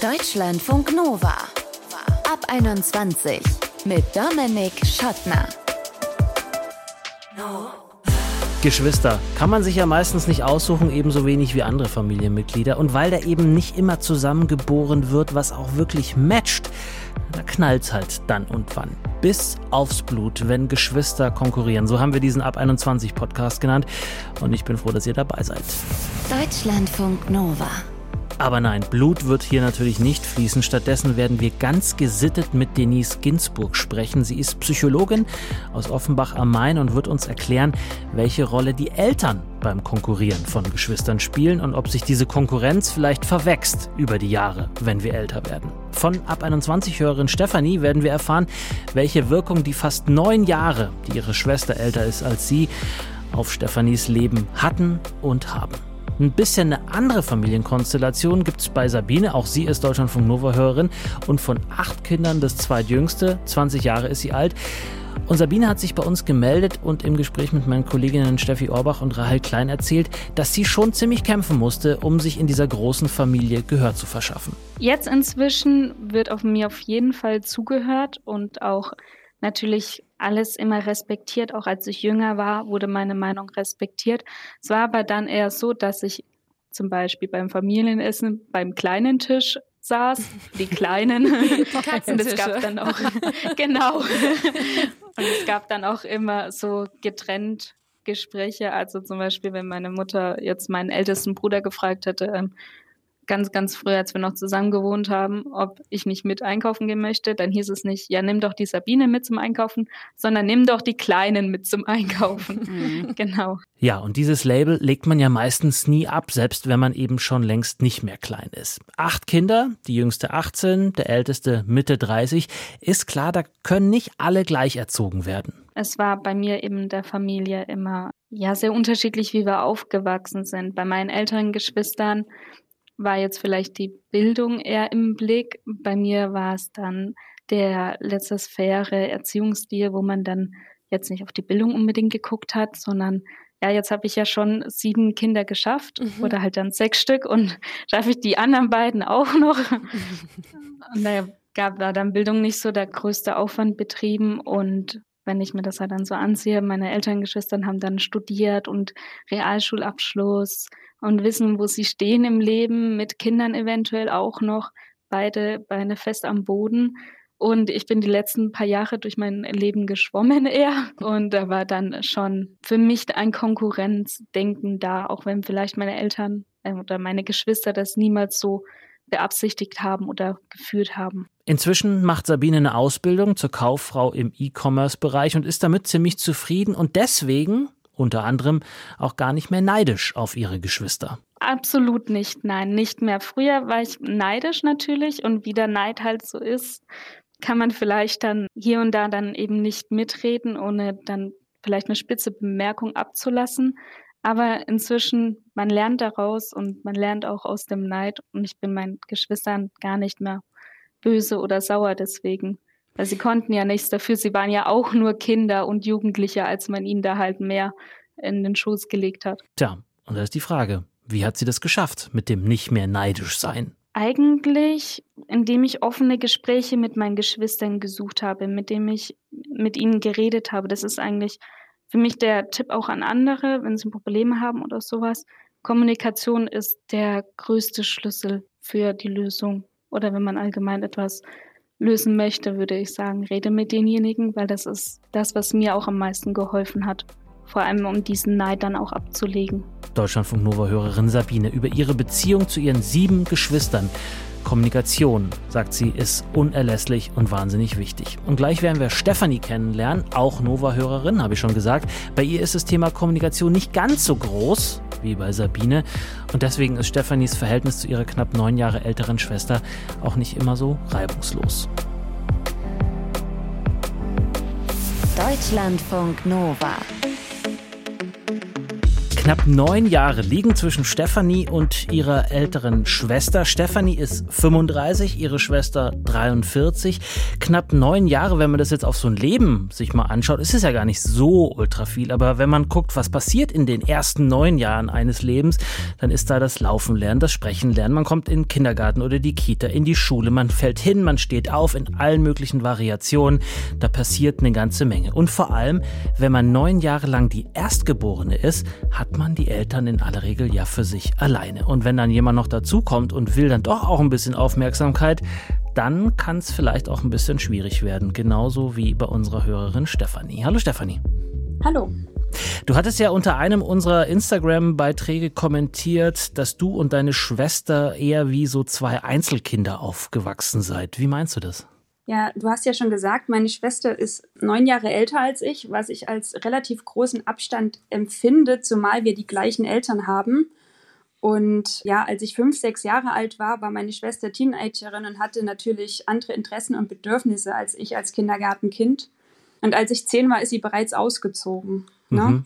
Deutschlandfunk Nova. Ab 21 mit Dominik Schottner. Geschwister kann man sich ja meistens nicht aussuchen, ebenso wenig wie andere Familienmitglieder. Und weil da eben nicht immer zusammengeboren wird, was auch wirklich matcht, da knallt's halt dann und wann. Bis aufs Blut, wenn Geschwister konkurrieren. So haben wir diesen Ab 21 Podcast genannt. Und ich bin froh, dass ihr dabei seid. Deutschlandfunk Nova. Aber nein, Blut wird hier natürlich nicht fließen. Stattdessen werden wir ganz gesittet mit Denise Ginsburg sprechen. Sie ist Psychologin aus Offenbach am Main und wird uns erklären, welche Rolle die Eltern beim Konkurrieren von Geschwistern spielen und ob sich diese Konkurrenz vielleicht verwächst über die Jahre, wenn wir älter werden. Von ab 21 Hörerin Stefanie werden wir erfahren, welche Wirkung die fast neun Jahre, die ihre Schwester älter ist als sie, auf Stefanis Leben hatten und haben. Ein bisschen eine andere Familienkonstellation gibt es bei Sabine. Auch sie ist Deutschlandfunk Nova-Hörerin und von acht Kindern das zweitjüngste. 20 Jahre ist sie alt. Und Sabine hat sich bei uns gemeldet und im Gespräch mit meinen Kolleginnen Steffi Orbach und Rahel Klein erzählt, dass sie schon ziemlich kämpfen musste, um sich in dieser großen Familie Gehör zu verschaffen. Jetzt inzwischen wird auf mir auf jeden Fall zugehört und auch natürlich alles immer respektiert. Auch als ich jünger war, wurde meine Meinung respektiert. Es war aber dann eher so, dass ich zum Beispiel beim Familienessen beim kleinen Tisch saß, die kleinen. und es gab dann auch, genau. Und es gab dann auch immer so getrennt Gespräche. Also zum Beispiel, wenn meine Mutter jetzt meinen ältesten Bruder gefragt hätte, ähm, ganz, ganz früh, als wir noch zusammen gewohnt haben, ob ich nicht mit einkaufen gehen möchte, dann hieß es nicht, ja, nimm doch die Sabine mit zum Einkaufen, sondern nimm doch die Kleinen mit zum Einkaufen. Mhm. genau. Ja, und dieses Label legt man ja meistens nie ab, selbst wenn man eben schon längst nicht mehr klein ist. Acht Kinder, die jüngste 18, der älteste Mitte 30, ist klar, da können nicht alle gleich erzogen werden. Es war bei mir eben der Familie immer ja sehr unterschiedlich, wie wir aufgewachsen sind. Bei meinen älteren Geschwistern war jetzt vielleicht die Bildung eher im Blick. Bei mir war es dann der letzte Sphäre Erziehungsstil, wo man dann jetzt nicht auf die Bildung unbedingt geguckt hat, sondern ja, jetzt habe ich ja schon sieben Kinder geschafft mhm. oder halt dann sechs Stück und schaffe ich die anderen beiden auch noch. und da gab da dann Bildung nicht so der größte Aufwand betrieben und wenn ich mir das halt dann so ansehe, meine Elterngeschwister haben dann studiert und Realschulabschluss, und wissen, wo sie stehen im Leben, mit Kindern eventuell auch noch, beide Beine fest am Boden. Und ich bin die letzten paar Jahre durch mein Leben geschwommen eher. Und da war dann schon für mich ein Konkurrenzdenken da, auch wenn vielleicht meine Eltern äh, oder meine Geschwister das niemals so beabsichtigt haben oder geführt haben. Inzwischen macht Sabine eine Ausbildung zur Kauffrau im E-Commerce-Bereich und ist damit ziemlich zufrieden. Und deswegen unter anderem auch gar nicht mehr neidisch auf ihre Geschwister. Absolut nicht, nein, nicht mehr. Früher war ich neidisch natürlich und wie der Neid halt so ist, kann man vielleicht dann hier und da dann eben nicht mitreden, ohne dann vielleicht eine spitze Bemerkung abzulassen. Aber inzwischen, man lernt daraus und man lernt auch aus dem Neid und ich bin meinen Geschwistern gar nicht mehr böse oder sauer deswegen. Weil sie konnten ja nichts dafür. Sie waren ja auch nur Kinder und Jugendliche, als man ihnen da halt mehr in den Schoß gelegt hat. Tja, und da ist die Frage, wie hat sie das geschafft mit dem nicht mehr neidisch sein? Eigentlich, indem ich offene Gespräche mit meinen Geschwistern gesucht habe, mit dem ich mit ihnen geredet habe. Das ist eigentlich für mich der Tipp auch an andere, wenn sie Probleme haben oder sowas. Kommunikation ist der größte Schlüssel für die Lösung. Oder wenn man allgemein etwas lösen möchte, würde ich sagen, rede mit denjenigen, weil das ist das, was mir auch am meisten geholfen hat. Vor allem, um diesen Neid dann auch abzulegen. Deutschlandfunk Nova-Hörerin Sabine über ihre Beziehung zu ihren sieben Geschwistern. Kommunikation, sagt sie, ist unerlässlich und wahnsinnig wichtig. Und gleich werden wir Stefanie kennenlernen, auch Nova-Hörerin, habe ich schon gesagt. Bei ihr ist das Thema Kommunikation nicht ganz so groß wie bei Sabine. Und deswegen ist Stefanis Verhältnis zu ihrer knapp neun Jahre älteren Schwester auch nicht immer so reibungslos. Deutschlandfunk Nova Knapp neun Jahre liegen zwischen Stefanie und ihrer älteren Schwester. Stefanie ist 35, ihre Schwester 43. Knapp neun Jahre, wenn man das jetzt auf so ein Leben sich mal anschaut, ist es ja gar nicht so ultra viel. Aber wenn man guckt, was passiert in den ersten neun Jahren eines Lebens, dann ist da das Laufen lernen, das Sprechen lernen. Man kommt in den Kindergarten oder die Kita, in die Schule, man fällt hin, man steht auf in allen möglichen Variationen. Da passiert eine ganze Menge. Und vor allem, wenn man neun Jahre lang die Erstgeborene ist, hat man die Eltern in aller Regel ja für sich alleine. Und wenn dann jemand noch dazukommt und will dann doch auch ein bisschen Aufmerksamkeit, dann kann es vielleicht auch ein bisschen schwierig werden. Genauso wie bei unserer Hörerin Stefanie. Hallo Stefanie. Hallo. Du hattest ja unter einem unserer Instagram-Beiträge kommentiert, dass du und deine Schwester eher wie so zwei Einzelkinder aufgewachsen seid. Wie meinst du das? Ja, du hast ja schon gesagt, meine Schwester ist neun Jahre älter als ich, was ich als relativ großen Abstand empfinde, zumal wir die gleichen Eltern haben. Und ja, als ich fünf, sechs Jahre alt war, war meine Schwester Teenagerin und hatte natürlich andere Interessen und Bedürfnisse als ich als Kindergartenkind. Und als ich zehn war, ist sie bereits ausgezogen. Ne?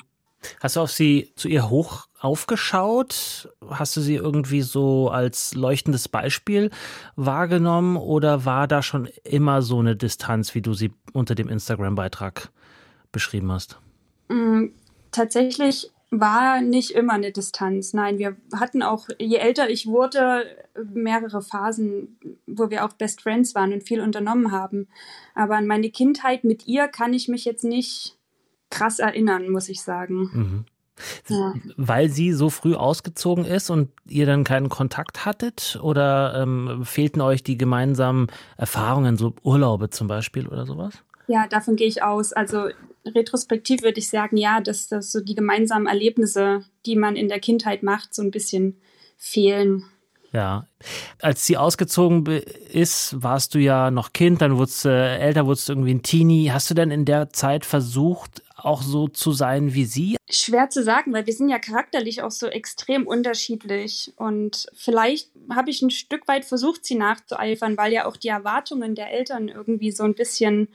Hast du auf sie zu ihr hoch aufgeschaut? Hast du sie irgendwie so als leuchtendes Beispiel wahrgenommen oder war da schon immer so eine Distanz, wie du sie unter dem Instagram-Beitrag beschrieben hast? Mm, tatsächlich war nicht immer eine Distanz. Nein, wir hatten auch, je älter ich wurde, mehrere Phasen, wo wir auch Best Friends waren und viel unternommen haben. Aber an meine Kindheit mit ihr kann ich mich jetzt nicht krass erinnern, muss ich sagen. Mhm. Ja. Weil sie so früh ausgezogen ist und ihr dann keinen Kontakt hattet? Oder ähm, fehlten euch die gemeinsamen Erfahrungen, so Urlaube zum Beispiel oder sowas? Ja, davon gehe ich aus. Also retrospektiv würde ich sagen, ja, dass, dass so die gemeinsamen Erlebnisse, die man in der Kindheit macht, so ein bisschen fehlen. Ja. Als sie ausgezogen ist, warst du ja noch Kind, dann wurdest du äh, älter, wurdest du irgendwie ein Teenie. Hast du denn in der Zeit versucht, auch so zu sein wie sie? Schwer zu sagen, weil wir sind ja charakterlich auch so extrem unterschiedlich. Und vielleicht habe ich ein Stück weit versucht, sie nachzueifern, weil ja auch die Erwartungen der Eltern irgendwie so ein bisschen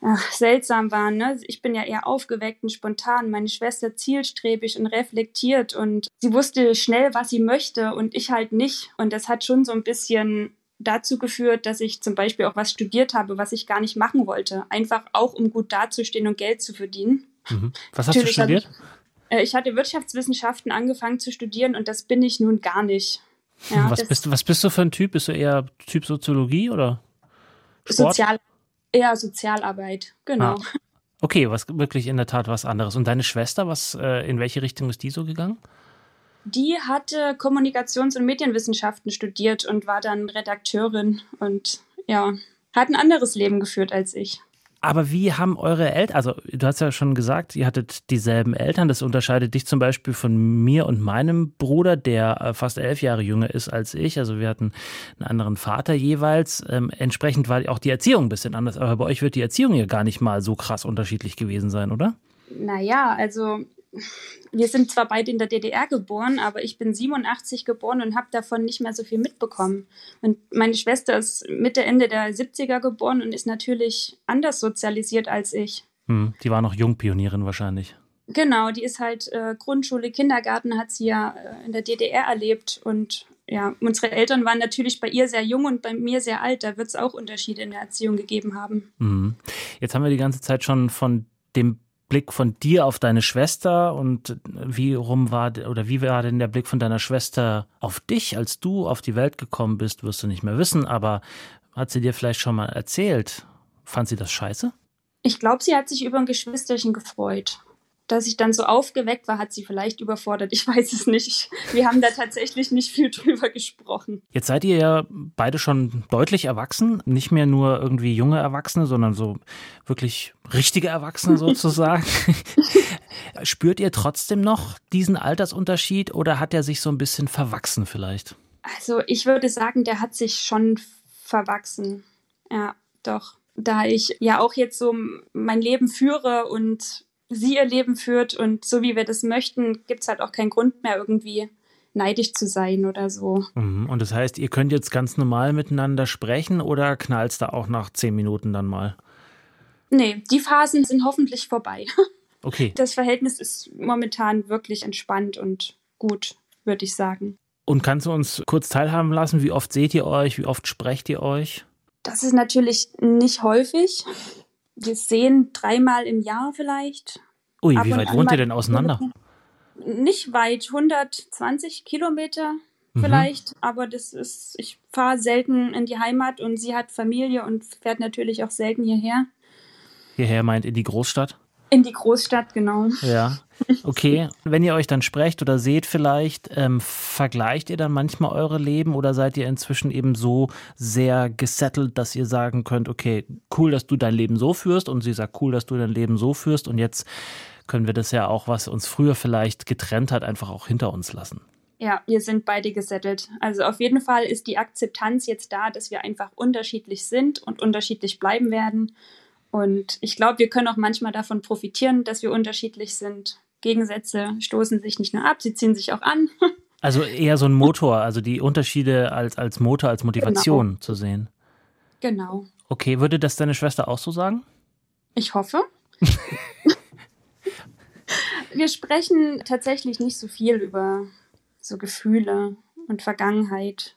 ach, seltsam waren. Ne? Ich bin ja eher aufgeweckt und spontan, meine Schwester zielstrebig und reflektiert und sie wusste schnell, was sie möchte und ich halt nicht. Und das hat schon so ein bisschen dazu geführt, dass ich zum Beispiel auch was studiert habe, was ich gar nicht machen wollte. Einfach auch, um gut dazustehen und Geld zu verdienen. Mhm. Was hast Natürlich du studiert? Hatte ich, äh, ich hatte Wirtschaftswissenschaften angefangen zu studieren und das bin ich nun gar nicht. Ja, was, bist, was bist du für ein Typ? Bist du eher Typ Soziologie oder Sport? Sozial, eher Sozialarbeit, genau. Ah. Okay, was wirklich in der Tat was anderes. Und deine Schwester, was, äh, in welche Richtung ist die so gegangen? Die hatte Kommunikations- und Medienwissenschaften studiert und war dann Redakteurin und ja, hat ein anderes Leben geführt als ich. Aber wie haben eure Eltern, also du hast ja schon gesagt, ihr hattet dieselben Eltern. Das unterscheidet dich zum Beispiel von mir und meinem Bruder, der äh, fast elf Jahre jünger ist als ich. Also wir hatten einen anderen Vater jeweils. Ähm, entsprechend war auch die Erziehung ein bisschen anders. Aber bei euch wird die Erziehung ja gar nicht mal so krass unterschiedlich gewesen sein, oder? Naja, also wir sind zwar beide in der DDR geboren, aber ich bin 87 geboren und habe davon nicht mehr so viel mitbekommen. Und meine Schwester ist Mitte, Ende der 70er geboren und ist natürlich anders sozialisiert als ich. Hm, die war noch Jungpionierin wahrscheinlich. Genau, die ist halt äh, Grundschule, Kindergarten hat sie ja äh, in der DDR erlebt und ja, unsere Eltern waren natürlich bei ihr sehr jung und bei mir sehr alt. Da wird es auch Unterschiede in der Erziehung gegeben haben. Mhm. Jetzt haben wir die ganze Zeit schon von dem Blick von dir auf deine Schwester und wie rum war oder wie war denn der Blick von deiner Schwester auf dich, als du auf die Welt gekommen bist, wirst du nicht mehr wissen, aber hat sie dir vielleicht schon mal erzählt? Fand sie das scheiße? Ich glaube, sie hat sich über ein Geschwisterchen gefreut dass ich dann so aufgeweckt war, hat sie vielleicht überfordert. Ich weiß es nicht. Wir haben da tatsächlich nicht viel drüber gesprochen. Jetzt seid ihr ja beide schon deutlich erwachsen. Nicht mehr nur irgendwie junge Erwachsene, sondern so wirklich richtige Erwachsene sozusagen. Spürt ihr trotzdem noch diesen Altersunterschied oder hat er sich so ein bisschen verwachsen vielleicht? Also ich würde sagen, der hat sich schon verwachsen. Ja, doch. Da ich ja auch jetzt so mein Leben führe und sie ihr Leben führt und so wie wir das möchten, gibt es halt auch keinen Grund mehr irgendwie neidisch zu sein oder so. Mhm. Und das heißt, ihr könnt jetzt ganz normal miteinander sprechen oder knallt da auch nach zehn Minuten dann mal? Nee, die Phasen sind hoffentlich vorbei. Okay. Das Verhältnis ist momentan wirklich entspannt und gut, würde ich sagen. Und kannst du uns kurz teilhaben lassen, wie oft seht ihr euch, wie oft sprecht ihr euch? Das ist natürlich nicht häufig. Wir sehen dreimal im Jahr vielleicht. Ui, wie weit wohnt ihr denn auseinander? Nicht weit, 120 Kilometer mhm. vielleicht, mhm. aber das ist, ich fahre selten in die Heimat und sie hat Familie und fährt natürlich auch selten hierher. Hierher meint in die Großstadt? In die Großstadt, genau. Ja. Okay. Wenn ihr euch dann sprecht oder seht vielleicht, ähm, vergleicht ihr dann manchmal eure Leben oder seid ihr inzwischen eben so sehr gesettelt, dass ihr sagen könnt, okay, cool, dass du dein Leben so führst und sie sagt, cool, dass du dein Leben so führst und jetzt können wir das ja auch, was uns früher vielleicht getrennt hat, einfach auch hinter uns lassen. Ja, wir sind beide gesettelt. Also auf jeden Fall ist die Akzeptanz jetzt da, dass wir einfach unterschiedlich sind und unterschiedlich bleiben werden. Und ich glaube, wir können auch manchmal davon profitieren, dass wir unterschiedlich sind. Gegensätze stoßen sich nicht nur ab, sie ziehen sich auch an. Also eher so ein Motor, also die Unterschiede als, als Motor, als Motivation genau. zu sehen. Genau. Okay, würde das deine Schwester auch so sagen? Ich hoffe. wir sprechen tatsächlich nicht so viel über so Gefühle und Vergangenheit.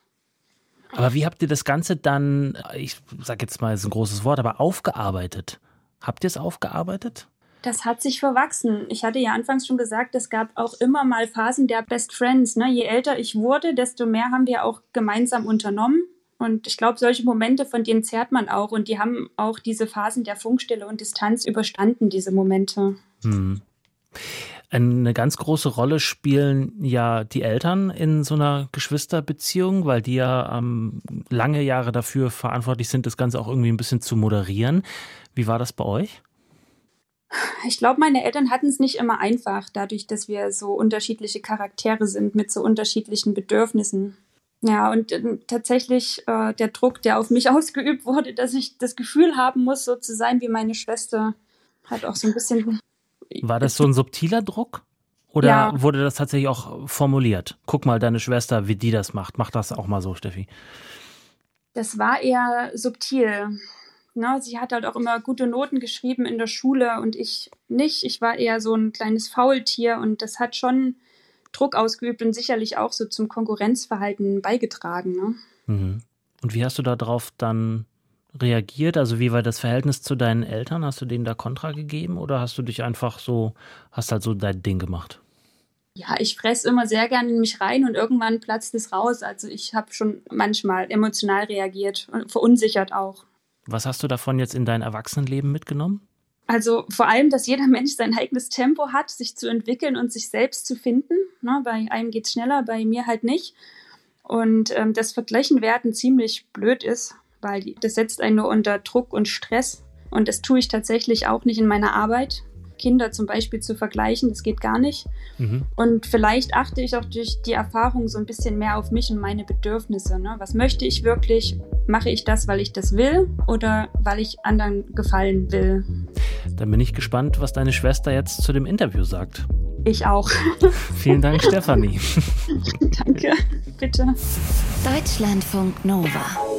Aber wie habt ihr das Ganze dann, ich sag jetzt mal, ist ein großes Wort, aber aufgearbeitet? Habt ihr es aufgearbeitet? Das hat sich verwachsen. Ich hatte ja anfangs schon gesagt, es gab auch immer mal Phasen der Best Friends. Ne? Je älter ich wurde, desto mehr haben wir auch gemeinsam unternommen. Und ich glaube, solche Momente, von denen zehrt man auch. Und die haben auch diese Phasen der Funkstille und Distanz überstanden, diese Momente. Hm. Eine ganz große Rolle spielen ja die Eltern in so einer Geschwisterbeziehung, weil die ja ähm, lange Jahre dafür verantwortlich sind, das Ganze auch irgendwie ein bisschen zu moderieren. Wie war das bei euch? Ich glaube, meine Eltern hatten es nicht immer einfach, dadurch, dass wir so unterschiedliche Charaktere sind mit so unterschiedlichen Bedürfnissen. Ja, und äh, tatsächlich äh, der Druck, der auf mich ausgeübt wurde, dass ich das Gefühl haben muss, so zu sein wie meine Schwester, hat auch so ein bisschen war das so ein subtiler Druck? Oder ja. wurde das tatsächlich auch formuliert? Guck mal, deine Schwester, wie die das macht. Mach das auch mal so, Steffi. Das war eher subtil. Ne, sie hat halt auch immer gute Noten geschrieben in der Schule und ich nicht. Ich war eher so ein kleines Faultier und das hat schon Druck ausgeübt und sicherlich auch so zum Konkurrenzverhalten beigetragen. Ne? Mhm. Und wie hast du darauf dann reagiert? Also wie war das Verhältnis zu deinen Eltern? Hast du denen da Kontra gegeben oder hast du dich einfach so, hast halt so dein Ding gemacht? Ja, ich fresse immer sehr gerne in mich rein und irgendwann platzt es raus. Also ich habe schon manchmal emotional reagiert und verunsichert auch. Was hast du davon jetzt in dein Erwachsenenleben mitgenommen? Also vor allem, dass jeder Mensch sein eigenes Tempo hat, sich zu entwickeln und sich selbst zu finden. Na, bei einem geht es schneller, bei mir halt nicht. Und ähm, das Vergleichen werden ziemlich blöd ist weil das setzt einen nur unter Druck und Stress. Und das tue ich tatsächlich auch nicht in meiner Arbeit. Kinder zum Beispiel zu vergleichen, das geht gar nicht. Mhm. Und vielleicht achte ich auch durch die Erfahrung so ein bisschen mehr auf mich und meine Bedürfnisse. Ne? Was möchte ich wirklich? Mache ich das, weil ich das will oder weil ich anderen gefallen will? Dann bin ich gespannt, was deine Schwester jetzt zu dem Interview sagt. Ich auch. Vielen Dank, Stefanie. Danke, bitte. Deutschlandfunk Nova.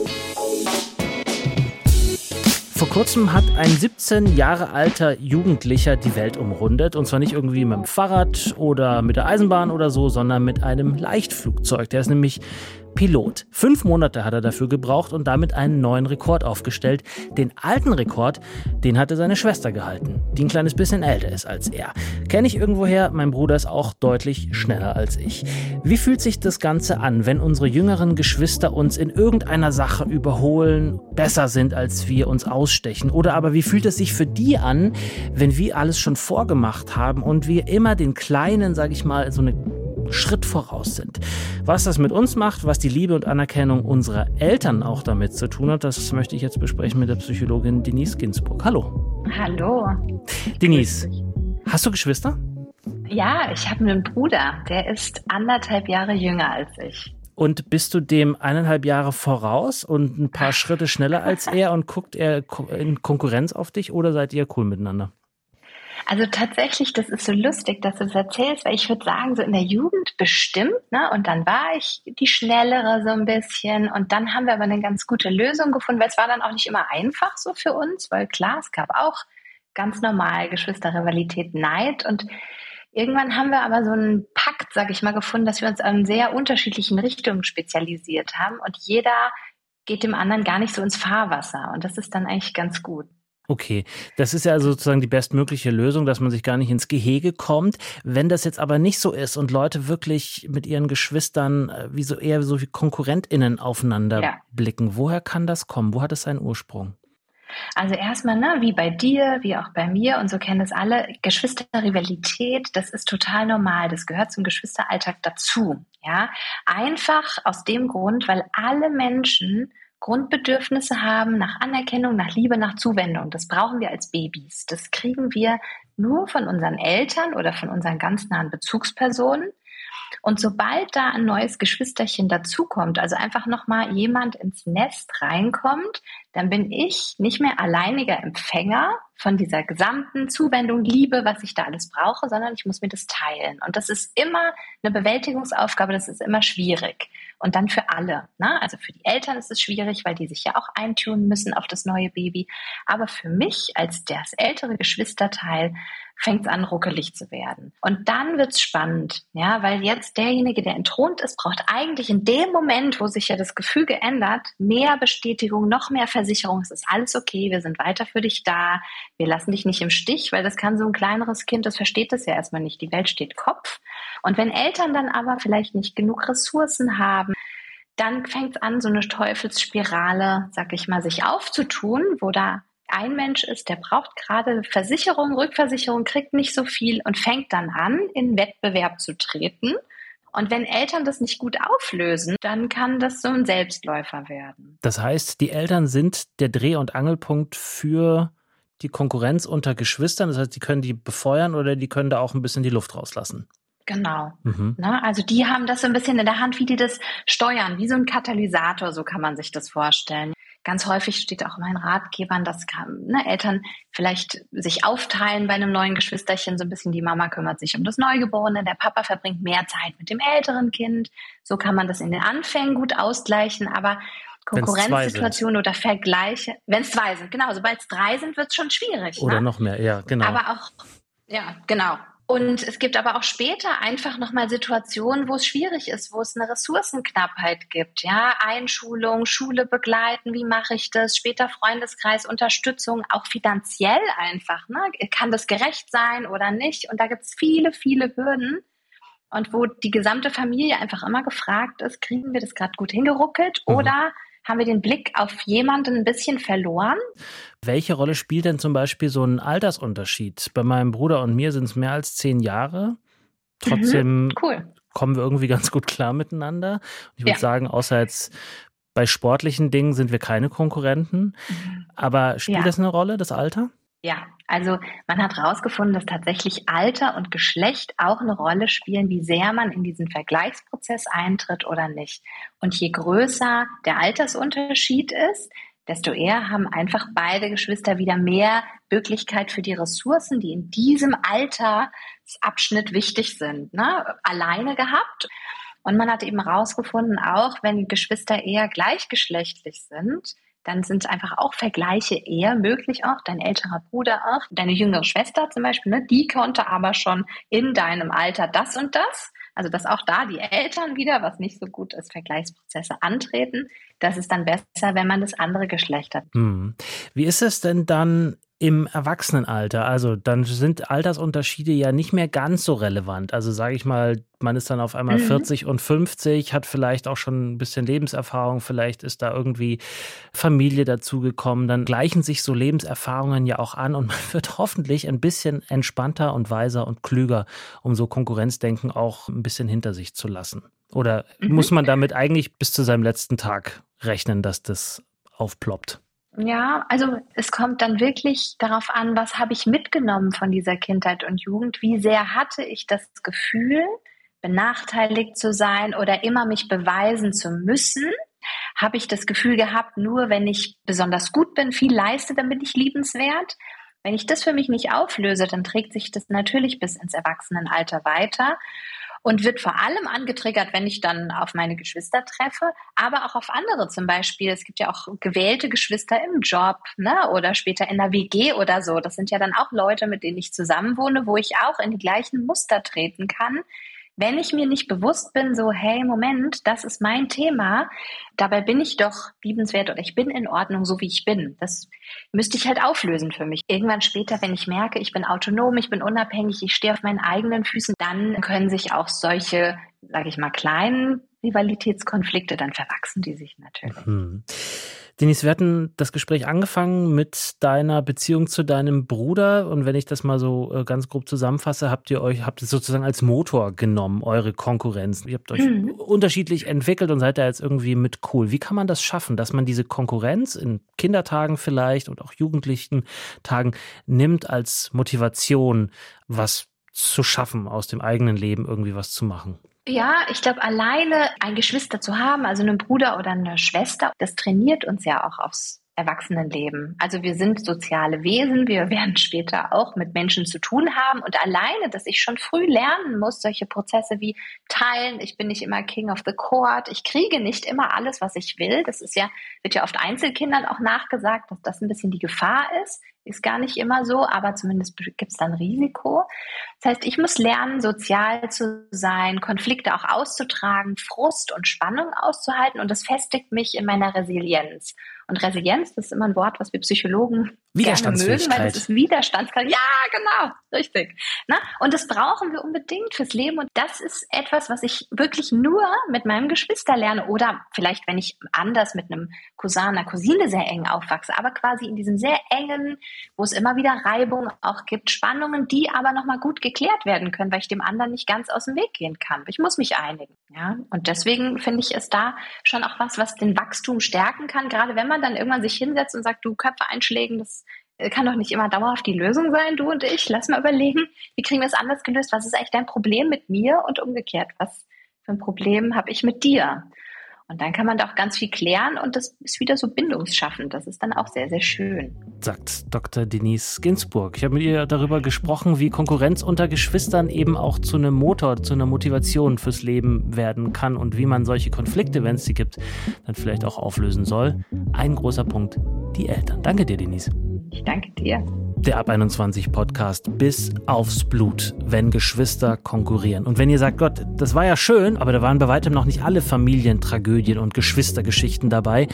Kurzem hat ein 17 Jahre alter Jugendlicher die Welt umrundet. Und zwar nicht irgendwie mit dem Fahrrad oder mit der Eisenbahn oder so, sondern mit einem Leichtflugzeug. Der ist nämlich Pilot. Fünf Monate hat er dafür gebraucht und damit einen neuen Rekord aufgestellt. Den alten Rekord, den hatte seine Schwester gehalten, die ein kleines bisschen älter ist als er. Kenne ich irgendwoher, mein Bruder ist auch deutlich schneller als ich. Wie fühlt sich das Ganze an, wenn unsere jüngeren Geschwister uns in irgendeiner Sache überholen, besser sind als wir uns ausstechen? Oder aber wie fühlt es sich für die an, wenn wir alles schon vorgemacht haben und wir immer den kleinen, sag ich mal, so eine Schritt voraus sind. Was das mit uns macht, was die Liebe und Anerkennung unserer Eltern auch damit zu tun hat, das möchte ich jetzt besprechen mit der Psychologin Denise Ginsburg. Hallo. Hallo. Denise, hast du Geschwister? Ja, ich habe einen Bruder, der ist anderthalb Jahre jünger als ich. Und bist du dem eineinhalb Jahre voraus und ein paar Schritte schneller als er und guckt er in Konkurrenz auf dich oder seid ihr cool miteinander? Also tatsächlich, das ist so lustig, dass du das erzählst, weil ich würde sagen, so in der Jugend bestimmt, ne? Und dann war ich die Schnellere so ein bisschen. Und dann haben wir aber eine ganz gute Lösung gefunden, weil es war dann auch nicht immer einfach so für uns, weil klar, es gab auch ganz normal, Geschwisterrivalität, Neid und Irgendwann haben wir aber so einen Pakt, sage ich mal, gefunden, dass wir uns an sehr unterschiedlichen Richtungen spezialisiert haben und jeder geht dem anderen gar nicht so ins Fahrwasser und das ist dann eigentlich ganz gut. Okay, das ist ja sozusagen die bestmögliche Lösung, dass man sich gar nicht ins Gehege kommt. Wenn das jetzt aber nicht so ist und Leute wirklich mit ihren Geschwistern äh, wie so eher so wie KonkurrentInnen aufeinander ja. blicken, woher kann das kommen? Wo hat es seinen Ursprung? Also erstmal, ne, wie bei dir, wie auch bei mir, und so kennen es alle, Geschwisterrivalität, das ist total normal. Das gehört zum Geschwisteralltag dazu. Ja, einfach aus dem Grund, weil alle Menschen Grundbedürfnisse haben nach Anerkennung, nach Liebe, nach Zuwendung. Das brauchen wir als Babys. Das kriegen wir nur von unseren Eltern oder von unseren ganz nahen Bezugspersonen. Und sobald da ein neues Geschwisterchen dazukommt, also einfach nochmal jemand ins Nest reinkommt, dann bin ich nicht mehr alleiniger Empfänger von dieser gesamten Zuwendung, Liebe, was ich da alles brauche, sondern ich muss mir das teilen. Und das ist immer eine Bewältigungsaufgabe, das ist immer schwierig. Und dann für alle. Ne? Also für die Eltern ist es schwierig, weil die sich ja auch eintun müssen auf das neue Baby. Aber für mich als das ältere Geschwisterteil fängt es an, ruckelig zu werden. Und dann wird's spannend, ja, weil jetzt derjenige, der entthront ist, braucht eigentlich in dem Moment, wo sich ja das Gefühl geändert, mehr Bestätigung, noch mehr Versicherung. Es ist alles okay, wir sind weiter für dich da, wir lassen dich nicht im Stich, weil das kann so ein kleineres Kind, das versteht das ja erstmal nicht. Die Welt steht Kopf. Und wenn Eltern dann aber vielleicht nicht genug Ressourcen haben, dann fängt es an, so eine Teufelsspirale, sag ich mal, sich aufzutun, wo da ein Mensch ist, der braucht gerade Versicherung, Rückversicherung, kriegt nicht so viel und fängt dann an, in Wettbewerb zu treten. Und wenn Eltern das nicht gut auflösen, dann kann das so ein Selbstläufer werden. Das heißt, die Eltern sind der Dreh- und Angelpunkt für die Konkurrenz unter Geschwistern. Das heißt, die können die befeuern oder die können da auch ein bisschen die Luft rauslassen. Genau. Mhm. Na, also die haben das so ein bisschen in der Hand, wie die das steuern, wie so ein Katalysator, so kann man sich das vorstellen. Ganz häufig steht auch in meinen Ratgebern, dass ne, Eltern vielleicht sich aufteilen bei einem neuen Geschwisterchen. So ein bisschen die Mama kümmert sich um das Neugeborene, der Papa verbringt mehr Zeit mit dem älteren Kind. So kann man das in den Anfängen gut ausgleichen. Aber Konkurrenzsituationen oder Vergleiche, wenn es zwei sind, genau, sobald es drei sind, wird es schon schwierig. Oder ne? noch mehr, ja, genau. Aber auch, ja, genau. Und es gibt aber auch später einfach nochmal Situationen, wo es schwierig ist, wo es eine Ressourcenknappheit gibt. Ja, Einschulung, Schule begleiten, wie mache ich das? Später Freundeskreis, Unterstützung, auch finanziell einfach. Ne? Kann das gerecht sein oder nicht? Und da gibt es viele, viele Hürden. Und wo die gesamte Familie einfach immer gefragt ist, kriegen wir das gerade gut hingeruckelt mhm. oder haben wir den Blick auf jemanden ein bisschen verloren. Welche Rolle spielt denn zum Beispiel so ein Altersunterschied? Bei meinem Bruder und mir sind es mehr als zehn Jahre. Trotzdem mhm, cool. kommen wir irgendwie ganz gut klar miteinander. Ich würde ja. sagen, außer jetzt bei sportlichen Dingen sind wir keine Konkurrenten. Mhm. Aber spielt ja. das eine Rolle, das Alter? Ja, also man hat herausgefunden, dass tatsächlich Alter und Geschlecht auch eine Rolle spielen, wie sehr man in diesen Vergleichsprozess eintritt oder nicht. Und je größer der Altersunterschied ist, desto eher haben einfach beide Geschwister wieder mehr Möglichkeit für die Ressourcen, die in diesem Altersabschnitt wichtig sind, ne? alleine gehabt. Und man hat eben herausgefunden, auch wenn Geschwister eher gleichgeschlechtlich sind, dann sind einfach auch Vergleiche eher möglich auch. Dein älterer Bruder auch, deine jüngere Schwester zum Beispiel, ne, die konnte aber schon in deinem Alter das und das. Also dass auch da die Eltern wieder, was nicht so gut ist, Vergleichsprozesse antreten. Das ist dann besser, wenn man das andere Geschlecht hat. Hm. Wie ist es denn dann im Erwachsenenalter, also dann sind Altersunterschiede ja nicht mehr ganz so relevant. Also sage ich mal, man ist dann auf einmal mhm. 40 und 50, hat vielleicht auch schon ein bisschen Lebenserfahrung, vielleicht ist da irgendwie Familie dazugekommen. Dann gleichen sich so Lebenserfahrungen ja auch an und man wird hoffentlich ein bisschen entspannter und weiser und klüger, um so Konkurrenzdenken auch ein bisschen hinter sich zu lassen. Oder mhm. muss man damit eigentlich bis zu seinem letzten Tag rechnen, dass das aufploppt? Ja, also es kommt dann wirklich darauf an, was habe ich mitgenommen von dieser Kindheit und Jugend? Wie sehr hatte ich das Gefühl, benachteiligt zu sein oder immer mich beweisen zu müssen? Habe ich das Gefühl gehabt, nur wenn ich besonders gut bin, viel leiste, dann bin ich liebenswert? Wenn ich das für mich nicht auflöse, dann trägt sich das natürlich bis ins Erwachsenenalter weiter. Und wird vor allem angetriggert, wenn ich dann auf meine Geschwister treffe, aber auch auf andere zum Beispiel. Es gibt ja auch gewählte Geschwister im Job ne? oder später in der WG oder so. Das sind ja dann auch Leute, mit denen ich zusammenwohne, wo ich auch in die gleichen Muster treten kann wenn ich mir nicht bewusst bin, so, hey, Moment, das ist mein Thema, dabei bin ich doch liebenswert oder ich bin in Ordnung, so wie ich bin. Das müsste ich halt auflösen für mich. Irgendwann später, wenn ich merke, ich bin autonom, ich bin unabhängig, ich stehe auf meinen eigenen Füßen, dann können sich auch solche, sage ich mal, kleinen Rivalitätskonflikte, dann verwachsen die sich natürlich. Mhm. Denise, wir hatten das Gespräch angefangen mit deiner Beziehung zu deinem Bruder. Und wenn ich das mal so äh, ganz grob zusammenfasse, habt ihr euch, habt ihr sozusagen als Motor genommen, eure Konkurrenz. Ihr habt euch mhm. unterschiedlich entwickelt und seid da jetzt irgendwie mit cool. Wie kann man das schaffen, dass man diese Konkurrenz in Kindertagen vielleicht und auch jugendlichen Tagen nimmt als Motivation, was zu schaffen, aus dem eigenen Leben irgendwie was zu machen? Ja, ich glaube, alleine ein Geschwister zu haben, also einen Bruder oder eine Schwester, das trainiert uns ja auch aufs Erwachsenenleben. Also wir sind soziale Wesen, wir werden später auch mit Menschen zu tun haben und alleine, dass ich schon früh lernen muss, solche Prozesse wie teilen, ich bin nicht immer King of the Court, ich kriege nicht immer alles, was ich will. Das ist ja, wird ja oft Einzelkindern auch nachgesagt, dass das ein bisschen die Gefahr ist. Ist gar nicht immer so, aber zumindest gibt es dann Risiko. Das heißt, ich muss lernen, sozial zu sein, Konflikte auch auszutragen, Frust und Spannung auszuhalten und das festigt mich in meiner Resilienz. Und Resilienz, das ist immer ein Wort, was wir Psychologen gerne mögen, weil das ist Widerstandskraft. Ja, genau, richtig. Na? Und das brauchen wir unbedingt fürs Leben. Und das ist etwas, was ich wirklich nur mit meinem Geschwister lerne oder vielleicht, wenn ich anders mit einem Cousin, einer Cousine sehr eng aufwachse, aber quasi in diesem sehr engen, wo es immer wieder Reibung auch gibt, Spannungen, die aber nochmal gut geklärt werden können, weil ich dem anderen nicht ganz aus dem Weg gehen kann. Ich muss mich einigen. Ja? Und deswegen finde ich es da schon auch was, was den Wachstum stärken kann, gerade wenn man dann irgendwann sich hinsetzt und sagt, du Köpfe einschlägen, das kann doch nicht immer dauerhaft die Lösung sein, du und ich. Lass mal überlegen, wie kriegen wir es anders gelöst? Was ist eigentlich dein Problem mit mir und umgekehrt? Was für ein Problem habe ich mit dir? Und dann kann man da auch ganz viel klären und das ist wieder so bindungsschaffend. Das ist dann auch sehr, sehr schön. Sagt Dr. Denise Ginsburg. Ich habe mit ihr darüber gesprochen, wie Konkurrenz unter Geschwistern eben auch zu einem Motor, zu einer Motivation fürs Leben werden kann und wie man solche Konflikte, wenn es sie gibt, dann vielleicht auch auflösen soll. Ein großer Punkt, die Eltern. Danke dir, Denise. Ich danke dir der Ab 21 Podcast bis aufs Blut, wenn Geschwister konkurrieren. Und wenn ihr sagt, Gott, das war ja schön, aber da waren bei weitem noch nicht alle Familientragödien und Geschwistergeschichten dabei,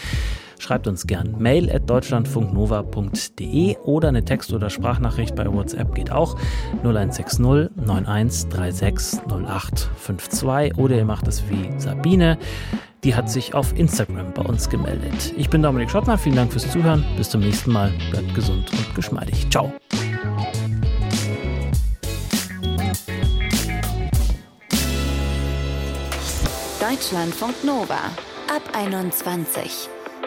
schreibt uns gern. Mail at deutschlandfunknova.de oder eine Text- oder Sprachnachricht bei WhatsApp geht auch. 0160 9136 0852 oder ihr macht es wie Sabine die hat sich auf Instagram bei uns gemeldet. Ich bin Dominik Schottner, vielen Dank fürs Zuhören. Bis zum nächsten Mal. Bleibt gesund und geschmeidig. Ciao. Deutschlandfunk Nova ab 21.